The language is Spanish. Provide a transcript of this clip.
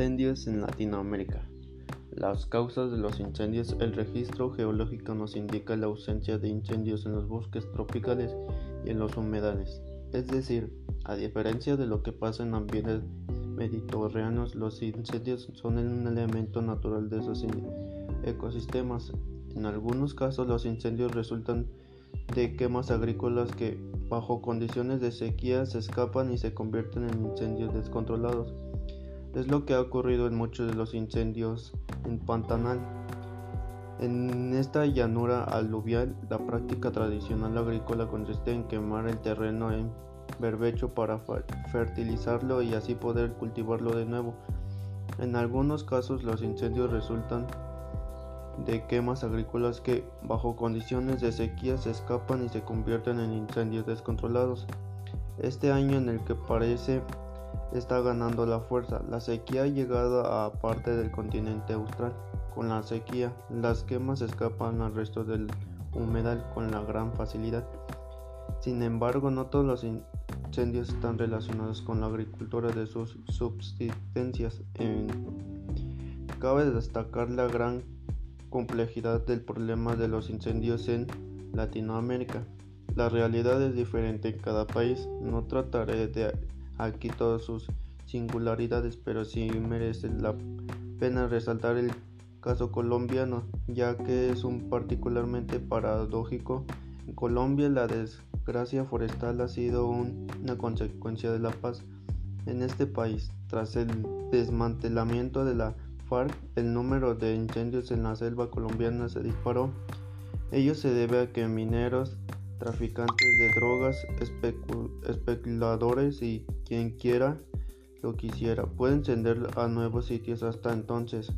Incendios en Latinoamérica. Las causas de los incendios. El registro geológico nos indica la ausencia de incendios en los bosques tropicales y en los humedales. Es decir, a diferencia de lo que pasa en ambientes mediterráneos, los incendios son un elemento natural de esos ecosistemas. En algunos casos los incendios resultan de quemas agrícolas que bajo condiciones de sequía se escapan y se convierten en incendios descontrolados. Es lo que ha ocurrido en muchos de los incendios en Pantanal. En esta llanura aluvial, la práctica tradicional agrícola consiste en quemar el terreno en berbecho para fertilizarlo y así poder cultivarlo de nuevo. En algunos casos los incendios resultan de quemas agrícolas que, bajo condiciones de sequía, se escapan y se convierten en incendios descontrolados. Este año en el que parece está ganando la fuerza. La sequía ha llegado a parte del continente austral. Con la sequía, las quemas escapan al resto del humedal con la gran facilidad. Sin embargo, no todos los incendios están relacionados con la agricultura de sus subsistencias. Cabe destacar la gran complejidad del problema de los incendios en Latinoamérica. La realidad es diferente en cada país. No trataré de aquí todas sus singularidades, pero sí merece la pena resaltar el caso colombiano, ya que es un particularmente paradójico. En Colombia la desgracia forestal ha sido una consecuencia de la paz en este país. Tras el desmantelamiento de la FARC, el número de incendios en la selva colombiana se disparó. Ello se debe a que mineros traficantes de drogas, especuladores y quien quiera lo quisiera pueden encender a nuevos sitios hasta entonces.